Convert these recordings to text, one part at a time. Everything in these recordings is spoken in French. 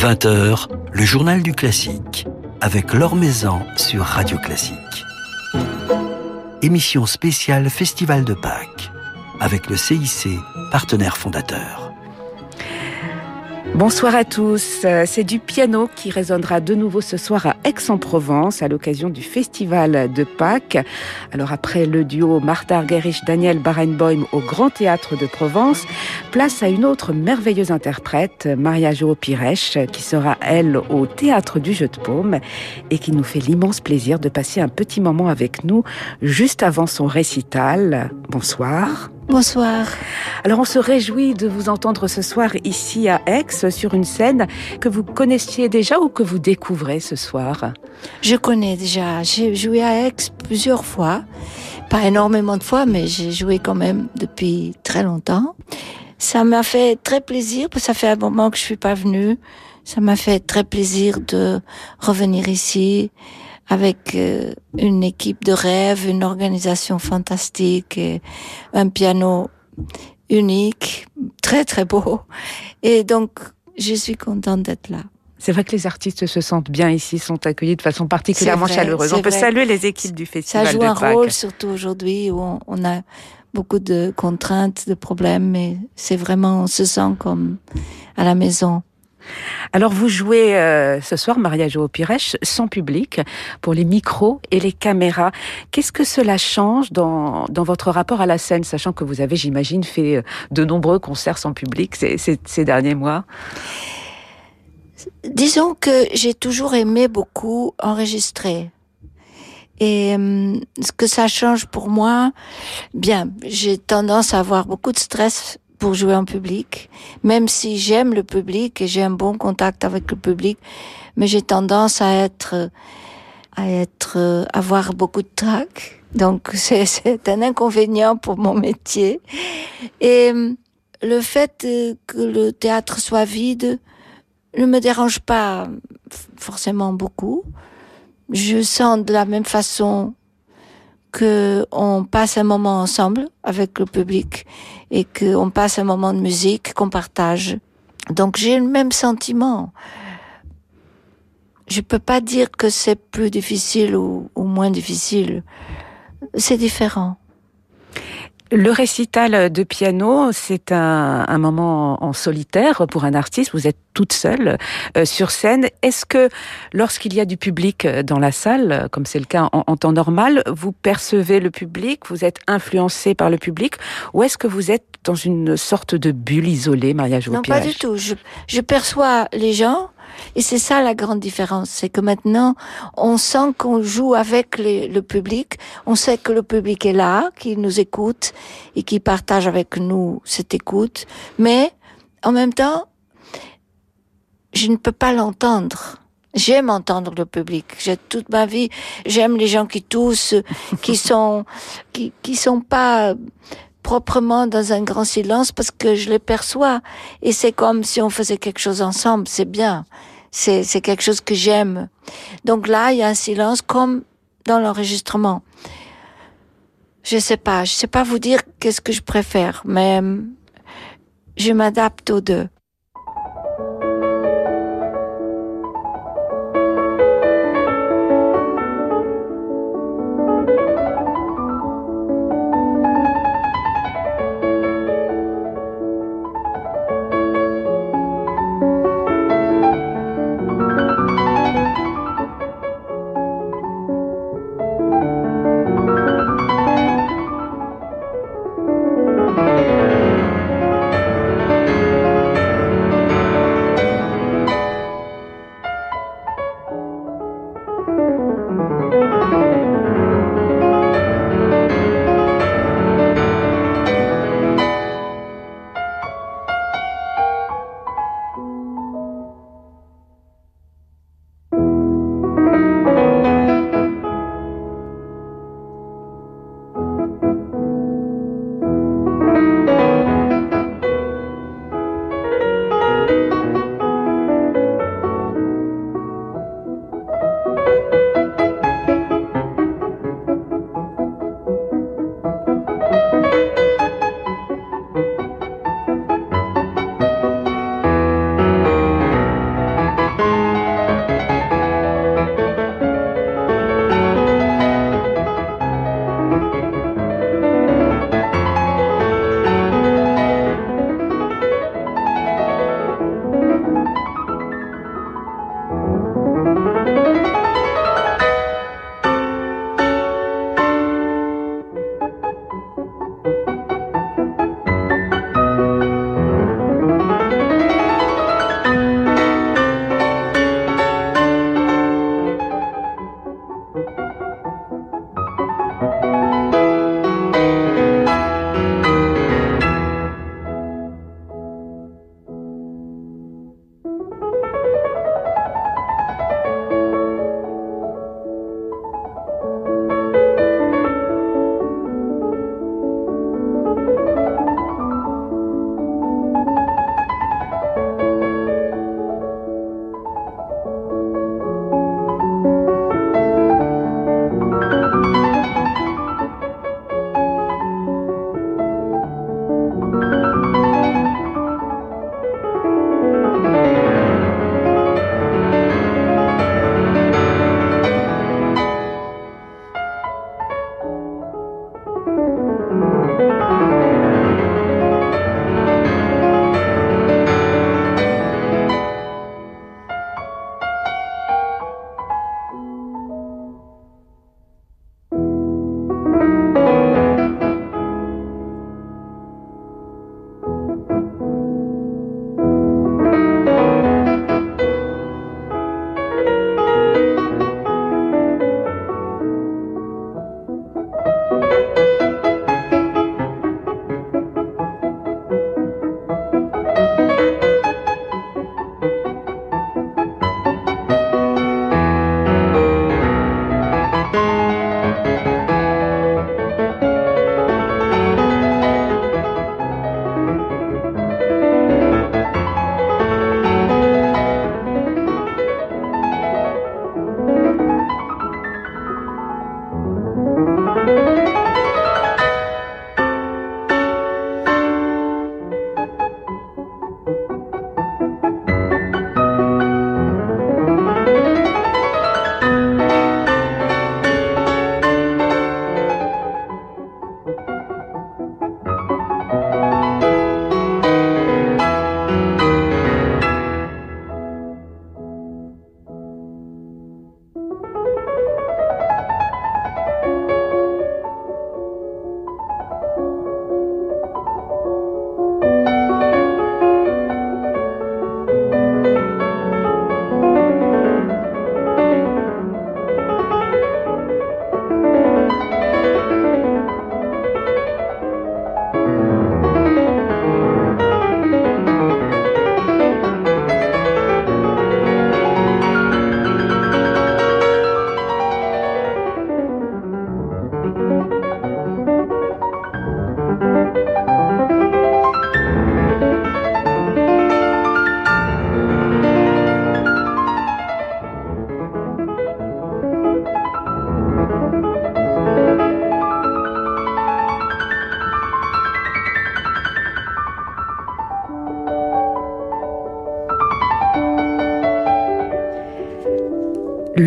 20h, le journal du classique, avec Laure Maison sur Radio Classique. Émission spéciale Festival de Pâques, avec le CIC, partenaire fondateur. Bonsoir à tous. C'est du piano qui résonnera de nouveau ce soir à Aix-en-Provence à l'occasion du Festival de Pâques. Alors après le duo Martha Argerich-Daniel Barenboim au Grand Théâtre de Provence, place à une autre merveilleuse interprète, Maria Jo Piresh, qui sera elle au Théâtre du Jeu de Paume et qui nous fait l'immense plaisir de passer un petit moment avec nous juste avant son récital. Bonsoir. Bonsoir. Alors on se réjouit de vous entendre ce soir ici à Aix sur une scène que vous connaissiez déjà ou que vous découvrez ce soir. Je connais déjà. J'ai joué à Aix plusieurs fois. Pas énormément de fois, mais j'ai joué quand même depuis très longtemps. Ça m'a fait très plaisir, parce que ça fait un moment que je suis pas venue. Ça m'a fait très plaisir de revenir ici avec euh, une équipe de rêve, une organisation fantastique, et un piano unique, très très beau. Et donc, je suis contente d'être là. C'est vrai que les artistes se sentent bien ici, sont accueillis de façon particulièrement chaleureuse. On peut saluer les équipes du festival. Ça joue un rôle, surtout aujourd'hui où on, a beaucoup de contraintes, de problèmes, mais c'est vraiment, on se sent comme à la maison. Alors vous jouez euh, ce soir, Maria Jo Pires, sans public, pour les micros et les caméras. Qu'est-ce que cela change dans, dans votre rapport à la scène, sachant que vous avez, j'imagine, fait euh, de nombreux concerts sans public ces, ces, derniers mois? Disons que j'ai toujours aimé beaucoup enregistrer. Et euh, ce que ça change pour moi, bien, j'ai tendance à avoir beaucoup de stress pour jouer en public, même si j'aime le public et j'ai un bon contact avec le public, mais j'ai tendance à être, à être, avoir beaucoup de trac. Donc c'est, c'est un inconvénient pour mon métier. Et le fait que le théâtre soit vide ne me dérange pas forcément beaucoup. Je sens de la même façon que on passe un moment ensemble avec le public et qu'on passe un moment de musique qu'on partage. Donc j'ai le même sentiment. Je peux pas dire que c'est plus difficile ou, ou moins difficile. C'est différent. Le récital de piano, c'est un, un, moment en solitaire pour un artiste. Vous êtes toute seule euh, sur scène. Est-ce que lorsqu'il y a du public dans la salle, comme c'est le cas en, temps normal, vous percevez le public, vous êtes influencé par le public, ou est-ce que vous êtes dans une sorte de bulle isolée, Maria Non, pas du tout. Je, je perçois les gens et c'est ça la grande différence, c'est que maintenant, on sent qu'on joue avec le public, on sait que le public est là, qu'il nous écoute et qui partage avec nous cette écoute, mais en même temps, je ne peux pas l'entendre. J'aime entendre le public. J'ai toute ma vie, j'aime les gens qui toussent, qui sont, qui, qui sont pas proprement dans un grand silence parce que je les perçois et c'est comme si on faisait quelque chose ensemble, c'est bien. C'est, c'est quelque chose que j'aime. Donc là, il y a un silence comme dans l'enregistrement. Je sais pas, je sais pas vous dire qu'est-ce que je préfère, mais je m'adapte aux deux.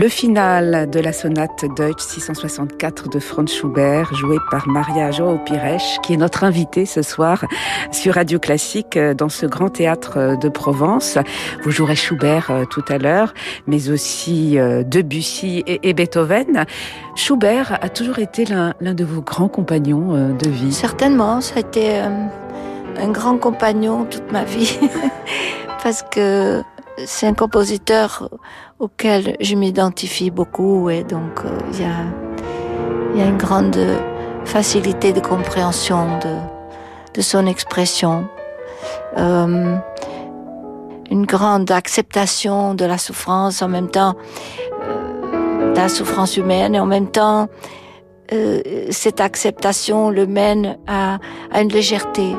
Le final de la sonate Deutsch 664 de Franz Schubert, joué par Maria Joao Pires, qui est notre invitée ce soir sur Radio Classique euh, dans ce grand théâtre euh, de Provence. Vous jouerez Schubert euh, tout à l'heure, mais aussi Debussy et Beethoven. Schubert a toujours été l'un de vos grands compagnons de vie. Certainement, ça a été un grand compagnon toute ma vie, parce que c'est un compositeur auquel je m'identifie beaucoup et donc euh, il y, a, une grande facilité de compréhension de, son expression, euh, une grande acceptation de la souffrance en même temps, euh, de la souffrance humaine et en même temps cette acceptation le mène à une légèreté.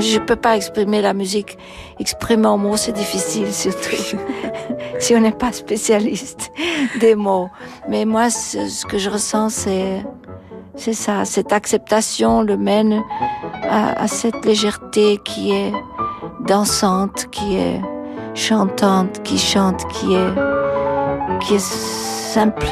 Je ne peux pas exprimer la musique. Exprimer en mots, c'est difficile, surtout si on n'est pas spécialiste des mots. Mais moi, ce que je ressens, c'est c'est ça. Cette acceptation le mène à, à, cette légèreté qui est dansante, qui est chantante, qui chante, qui est qui est simple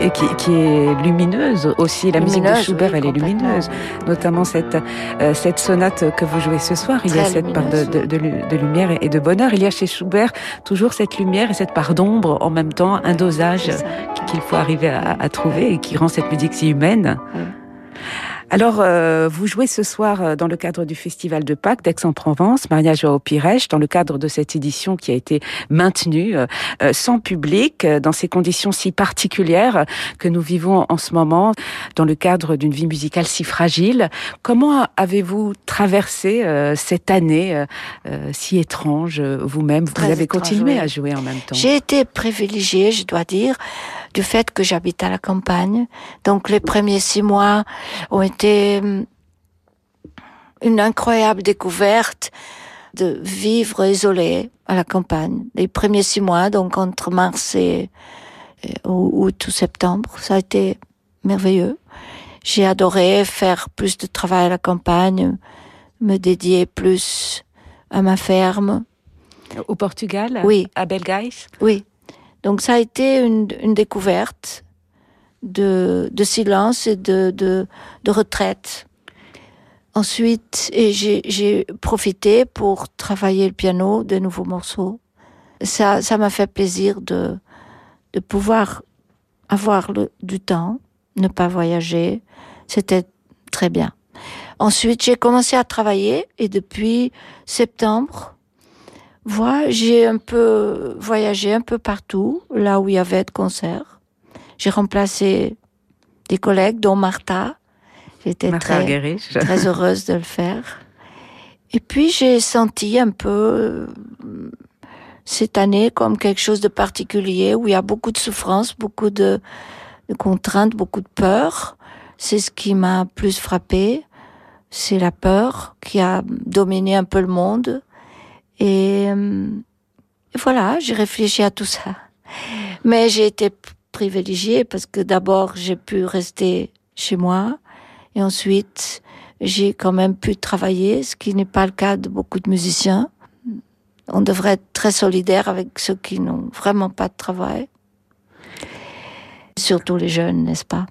et qui, qui, est lumineuse aussi. La musique de Schubert, elle est lumineuse. Notamment cette, euh, cette sonate que vous jouez ce soir. Il y a cette part de, de, de, lumière et de bonheur. Il y a chez Schubert toujours cette lumière et cette part d'ombre en même temps, un dosage qu'il faut arriver à, à, trouver et qui rend cette musique si humaine. Alors, euh, vous jouez ce soir euh, dans le cadre du Festival de Pâques d'Aix-en-Provence, Maria Joao Pires, dans le cadre de cette édition qui a été maintenue euh, sans public, dans ces conditions si particulières que nous vivons en ce moment, dans le cadre d'une vie musicale si fragile. Comment avez-vous traversé cette année si étrange vous-même? Vous avez continué à jouer en même temps. J'ai été privilégiée, je dois dire du fait que j'habite à la campagne. Donc les premiers six mois ont été une incroyable découverte de vivre isolé à la campagne. Les premiers six mois, donc entre mars et, août ou septembre, ça a été merveilleux. J'ai adoré faire plus de travail à la campagne, me dédier plus à ma ferme. Au Portugal Oui. À Belgaïs Oui. Donc ça a été une, une découverte de, de, silence et de, de, de retraite. Ensuite, j'ai profité pour travailler le piano, de nouveaux morceaux. Ça, ça m'a fait plaisir de, de pouvoir avoir le, du temps, ne pas voyager. C'était très bien. Ensuite, j'ai commencé à travailler et depuis septembre, voilà, j'ai un peu voyagé un peu partout, là où il y avait de concerts. J'ai remplacé des collègues, dont Martha. J'étais très, très heureuse de le faire. Et puis j'ai senti un peu euh, cette année comme quelque chose de particulier où il y a beaucoup de souffrance, beaucoup de, de contraintes, beaucoup de peur. C'est ce qui m'a plus frappé. C'est la peur qui a dominé un peu le monde. Et, euh, voilà, j'ai réfléchi à tout ça. Mais j'ai été privilégiée parce que d'abord j'ai pu rester chez moi et ensuite j'ai quand même pu travailler, ce qui n'est pas le cas de beaucoup de musiciens. On devrait être très solidaire avec ceux qui n'ont vraiment pas de travail. Surtout les jeunes, n'est-ce pas?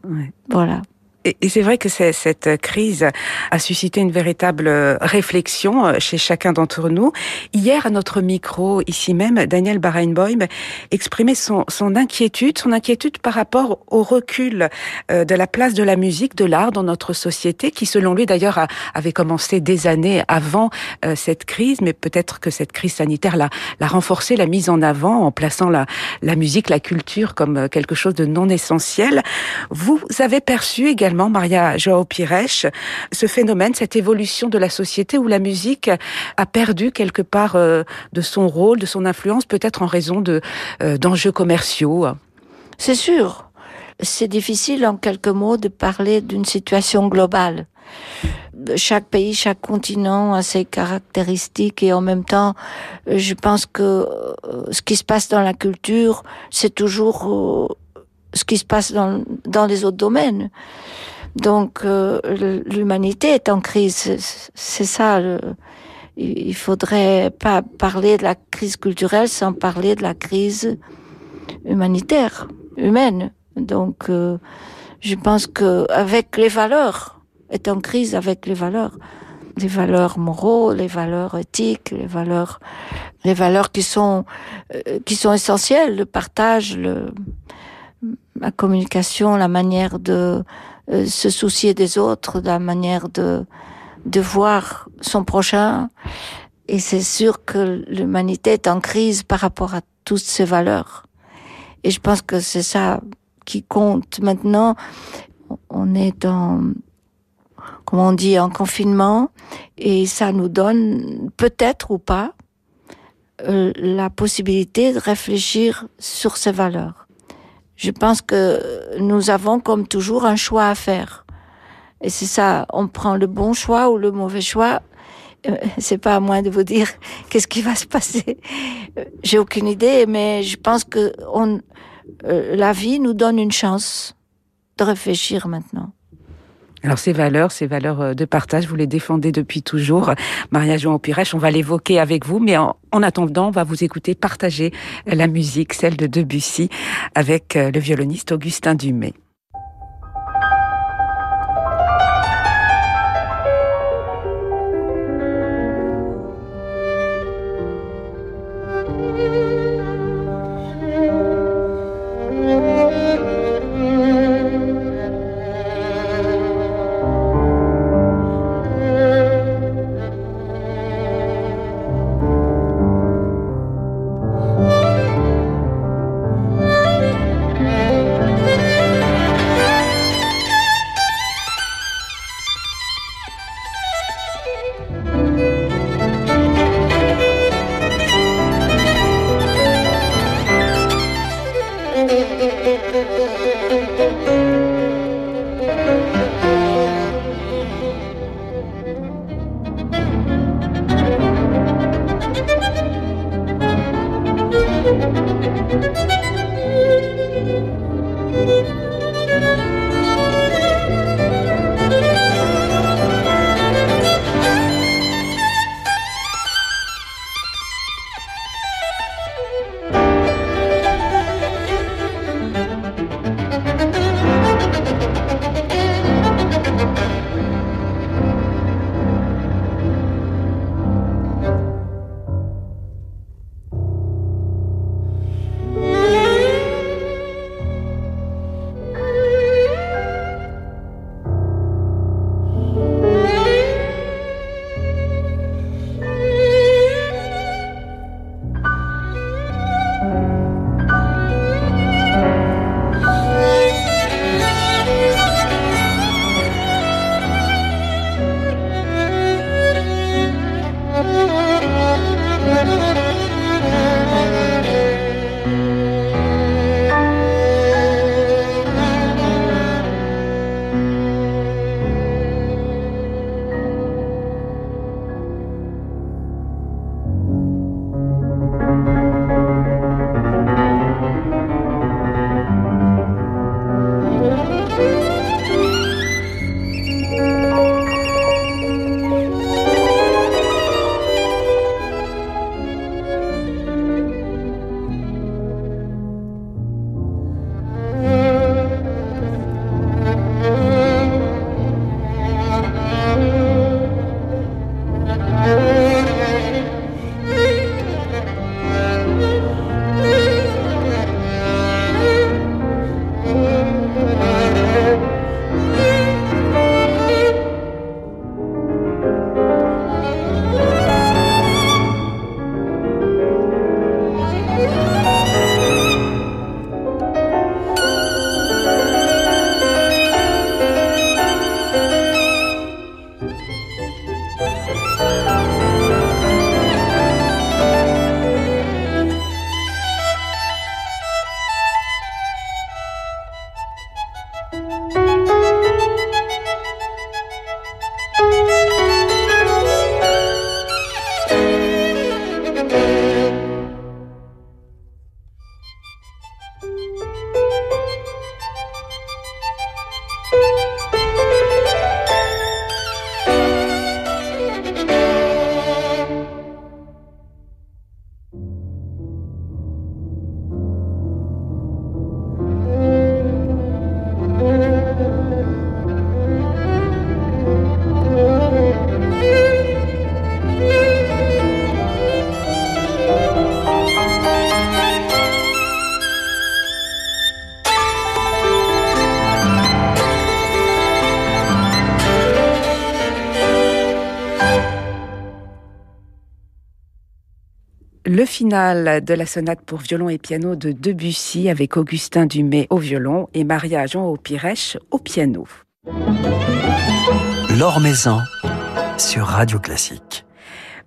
Voilà. Et, c'est vrai que cette crise a suscité une véritable réflexion euh, chez chacun d'entre nous. Hier, à notre micro, ici même, Daniel Barenboim exprimait son, inquiétude, son inquiétude par rapport au recul euh, de la place de la musique, de l'art dans notre société, qui selon lui d'ailleurs avait commencé des années avant euh, cette crise, mais peut-être que cette crise sanitaire l'a, l'a renforcé, l'a mise en avant en plaçant la, la musique, la culture comme quelque chose de non essentiel. Vous avez perçu également Maria Joao Pires, ce phénomène, cette évolution de la société où la musique a perdu quelque part euh, de son rôle, de son influence, peut-être en raison euh, d'enjeux commerciaux. C'est sûr. C'est difficile en quelques mots de parler d'une situation globale. Chaque pays, chaque continent a ses caractéristiques et en même temps, je pense que euh, ce qui se passe dans la culture, c'est toujours ce qui se passe dans, dans les autres domaines. Donc euh, l'humanité est en crise, c'est ça. Le, il faudrait pas parler de la crise culturelle sans parler de la crise humanitaire, humaine. Donc, euh, je pense que avec les valeurs, est en crise avec les valeurs, les valeurs moraux, les valeurs éthiques, les valeurs, les valeurs qui sont euh, qui sont essentielles, le partage, le, la communication, la manière de euh, se soucier des autres, la manière de de voir son prochain. Et c'est sûr que l'humanité est en crise par rapport à toutes ces valeurs. Et je pense que c'est ça qui compte maintenant. On est en, comment on dit, en confinement et ça nous donne peut-être ou pas euh, la possibilité de réfléchir sur ces valeurs. Je pense que nous avons comme toujours un choix à faire. Et c'est ça, on prend le bon choix ou le mauvais choix. Euh, c'est pas à moi de vous dire qu'est-ce qui va se passer. Euh, j'ai aucune idée, mais je pense que on, euh, la vie nous donne une chance de réfléchir maintenant. Alors ces valeurs, ces valeurs euh, de partage, vous les défendez depuis toujours. Maria Joan Pires, on va l'évoquer avec vous, mais en, attendant, on va vous écouter partager la musique, celle de Debussy, avec euh, le violoniste Augustin Dumay. Le final de la sonate pour violon et piano de Debussy avec Augustin Dumay au violon et Maria Jean au Pirèche au piano. L'Or Maison sur Radio Classique.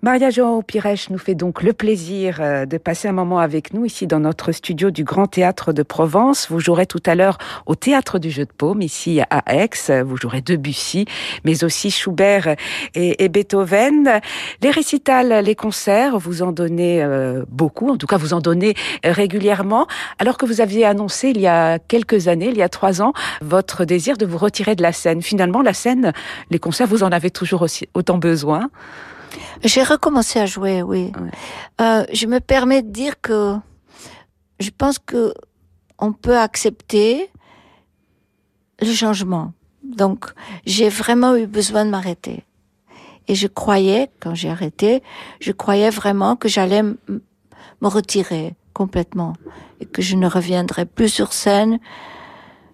Maria Joao Pires nous fait donc le plaisir euh, de passer un moment avec nous ici dans notre studio du Grand Théâtre de Provence. Vous jouerez tout à l'heure au Théâtre du Jeu de Paume ici à Aix. Vous jouerez Debussy, mais aussi Schubert et, Beethoven. Les récitals, les concerts, vous en donnez euh, beaucoup. En tout cas, vous en donnez régulièrement. Alors que vous aviez annoncé il y a quelques années, il y a trois ans, votre désir de vous retirer de la scène. Finalement, la scène, les concerts, vous en avez toujours aussi autant besoin. J'ai recommencé à jouer, oui. Euh, je me permets de dire que je pense que on peut accepter le changement. Donc, j'ai vraiment eu besoin de m'arrêter. Et je croyais, quand j'ai arrêté, je croyais vraiment que j'allais me retirer complètement et que je ne reviendrais plus sur scène.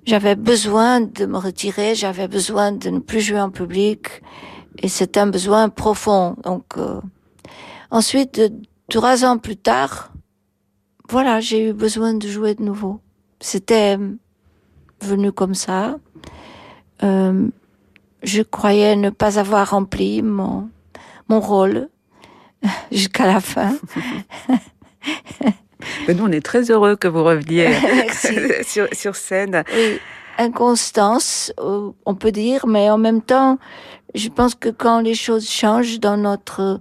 J'avais besoin de me retirer, j'avais besoin de ne plus jouer en public et c'est un besoin profond. Donc euh, ensuite, trois ans plus tard, voilà, j'ai eu besoin de jouer de nouveau. C'était venu comme ça. Euh, je croyais ne pas avoir rempli mon mon rôle jusqu'à la fin. Mais nous, on est très heureux que vous reveniez sur, sur scène. Oui, inconstance, euh, on peut dire, mais en même temps, je pense que quand les choses changent dans notre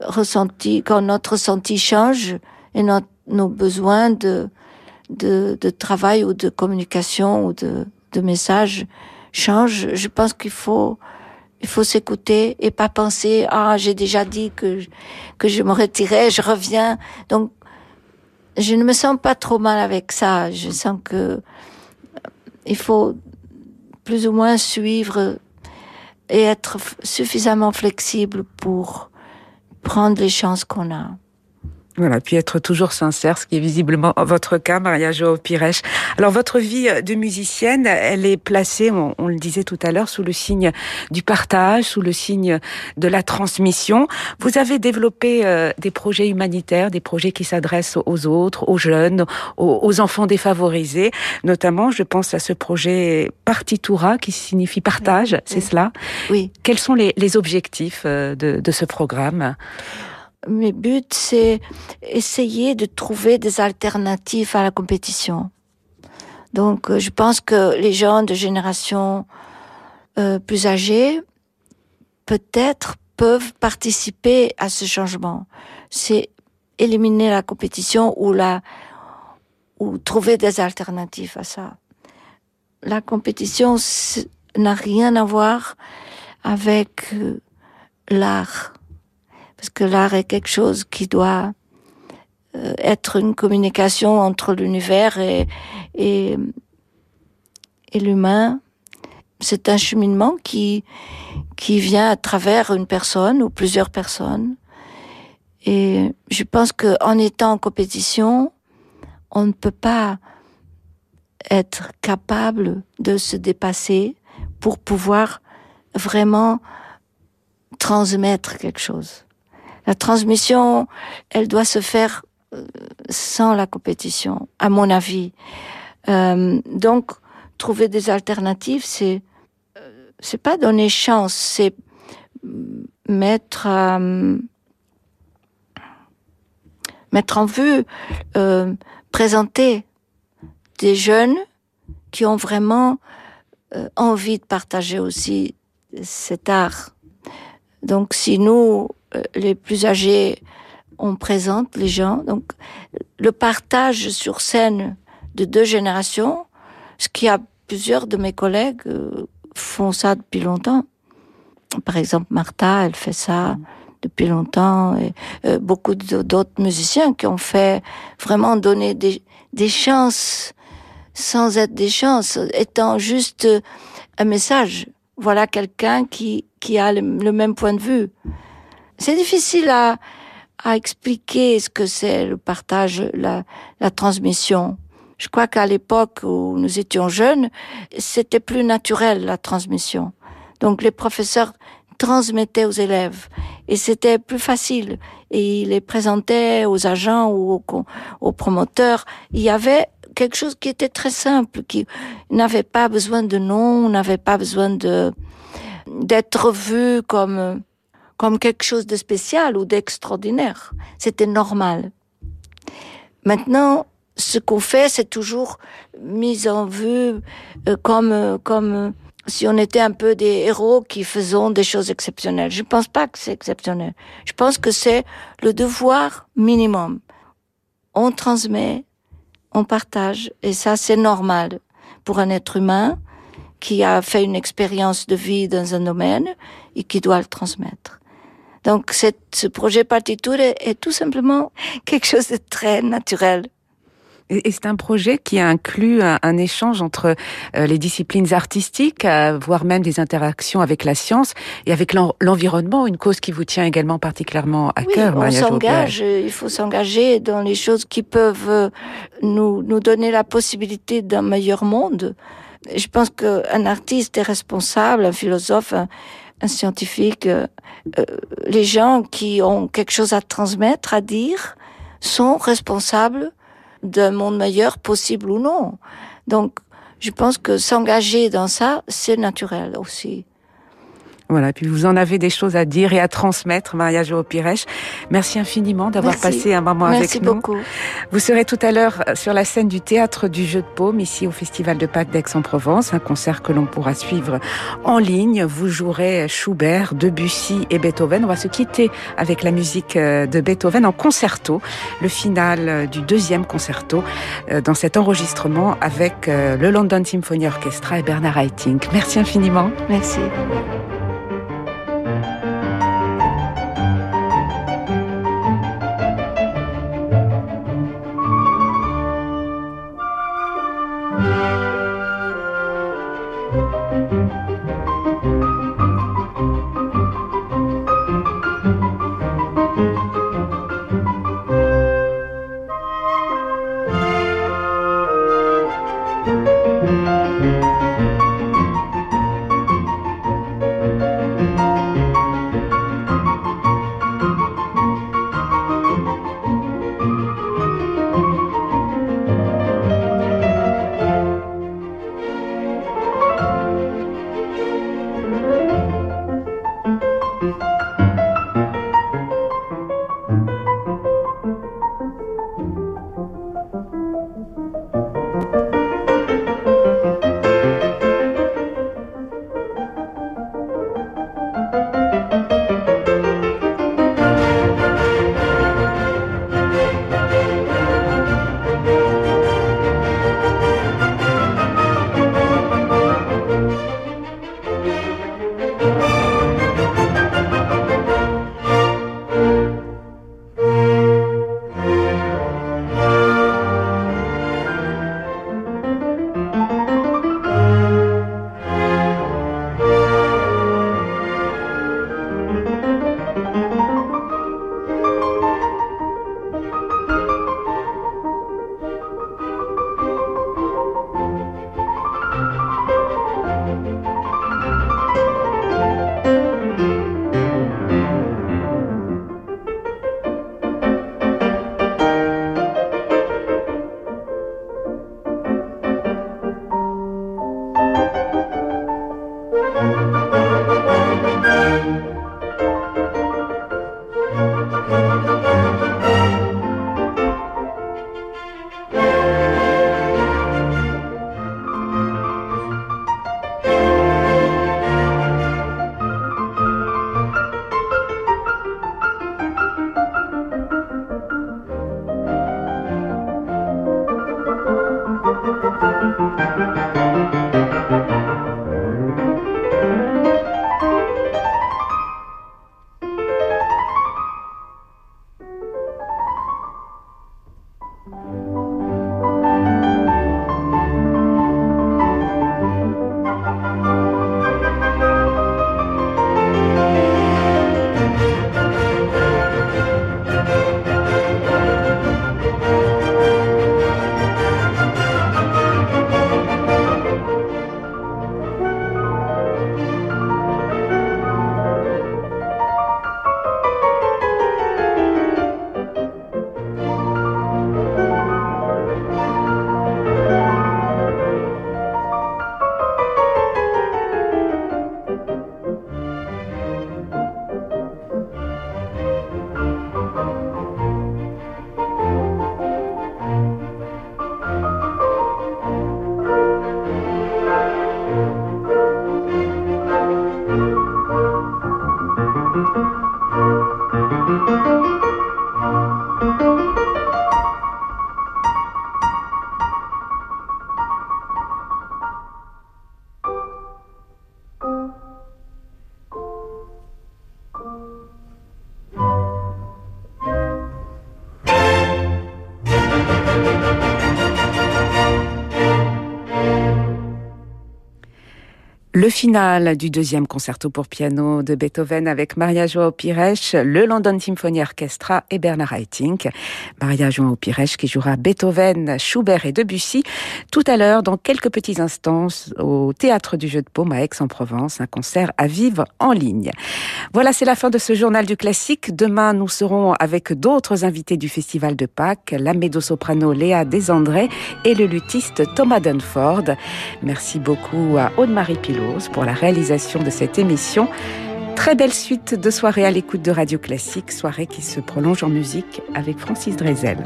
ressenti, quand notre ressenti change et notre, nos besoins de, de, de, travail ou de communication ou de, de message changent, je pense qu'il faut il faut s'écouter et pas penser ah j'ai déjà dit que que je me retirais, je reviens. Donc je ne me sens pas trop mal avec ça. Je sens que il faut plus ou moins suivre et être suffisamment flexible pour prendre les chances qu'on a. Voilà, puis être toujours sincère, ce qui est visiblement votre cas, Maria Jo Pires. Alors votre vie de musicienne, elle est placée, on, le disait tout à l'heure, sous le signe du partage, sous le signe de la transmission. Vous avez développé euh, des projets humanitaires, des projets qui s'adressent aux autres, aux jeunes, aux, enfants défavorisés. Notamment, je pense à ce projet Partitura, qui signifie partage, c'est cela? Oui. Quels sont les, les objectifs euh, de, de ce programme? Mes buts, c'est essayer de trouver des alternatives à la compétition. Donc, euh, je pense que les gens de génération euh, plus âgés, peut-être, peuvent participer à ce changement. C'est éliminer la compétition ou la ou trouver des alternatives à ça. La compétition n'a rien à voir avec euh, l'art parce que l'art est quelque chose qui doit euh, être une communication entre l'univers et, et, et l'humain. C'est un cheminement qui, qui vient à travers une personne ou plusieurs personnes. Et je pense qu'en étant en compétition, on ne peut pas être capable de se dépasser pour pouvoir vraiment transmettre quelque chose. La transmission, elle doit se faire euh, sans la compétition, à mon avis. Euh, donc, trouver des alternatives, c'est euh, c'est pas donner chance, c'est mettre mettre en vue, présenter des jeunes qui ont vraiment envie de partager aussi cet art. Donc, si nous les plus âgés, on présente les gens. Donc, le partage sur scène de deux générations, ce qui a plusieurs de mes collègues euh, font ça depuis longtemps. Par exemple, Martha, elle fait ça depuis longtemps. Et euh, beaucoup d'autres musiciens qui ont fait vraiment donner des, des chances sans être des chances, étant juste un message. Voilà quelqu'un qui, qui a le, même point de vue. C'est difficile à, à expliquer ce que c'est le partage, la, la transmission. Je crois qu'à l'époque où nous étions jeunes, c'était plus naturel la transmission. Donc les professeurs transmettaient aux élèves et c'était plus facile. Et il les présentait aux agents ou aux, aux promoteurs. Il y avait quelque chose qui était très simple, qui n'avait pas besoin de nom, n'avait pas besoin de d'être vu comme comme quelque chose de spécial ou d'extraordinaire. C'était normal. Maintenant, ce qu'on fait, c'est toujours mis en vue euh, comme comme si on était un peu des héros qui faisons des choses exceptionnelles. Je ne pense pas que c'est exceptionnel. Je pense que c'est le devoir minimum. On transmet, on partage, et ça c'est normal pour un être humain qui a fait une expérience de vie dans un domaine et qui doit le transmettre. Donc ce projet partiture est tout simplement quelque chose de très naturel. Et c'est un projet qui inclut un, un échange entre euh, les disciplines artistiques, euh, voire même des interactions avec la science et avec l'environnement, une cause qui vous tient également particulièrement à oui, cœur. On s'engage, il faut s'engager dans les choses qui peuvent euh, nous, nous donner la possibilité d'un meilleur monde. Je pense qu'un artiste est responsable, un philosophe, un, un scientifique, euh, les gens qui ont quelque chose à transmettre, à dire, sont responsables d'un monde meilleur possible ou non. Donc, je pense que s'engager dans ça, c'est naturel aussi. Voilà, puis vous en avez des choses à dire et à transmettre, Maria Jo Pires. Merci infiniment d'avoir passé un moment Merci avec nous. beaucoup. Vous serez tout à l'heure sur la scène du théâtre du Jeu de Paume, ici au Festival de Pâques d'Aix-en-Provence, un concert que l'on pourra suivre en ligne. Vous jouerez Schubert, Debussy et Beethoven. On va se quitter avec la musique euh, de Beethoven en concerto, le final du deuxième concerto euh, dans cet enregistrement avec euh, le London Symphony Orchestra et Bernard Haitink. Merci infiniment. Merci. Le final du deuxième concerto pour piano de Beethoven avec Maria Joao Pires, le London Symphony Orchestra et Bernard Haitink. Maria Joao Pires qui jouera Beethoven, Schubert et Debussy tout à l'heure dans quelques petits instants au Théâtre du Jeu de Paume à Aix-en-Provence, un concert à vivre en ligne. Voilà, c'est la fin de ce journal du classique. Demain, nous serons avec d'autres invités du Festival de Pâques, la médo-soprano Léa Desandré et le luthiste Thomas Dunford. Merci beaucoup à Aude-Marie Pilot pour la réalisation de cette émission. Très belle suite de soirée à l'écoute de Radio Classique, soirée qui se prolonge en musique avec Francis Drezel.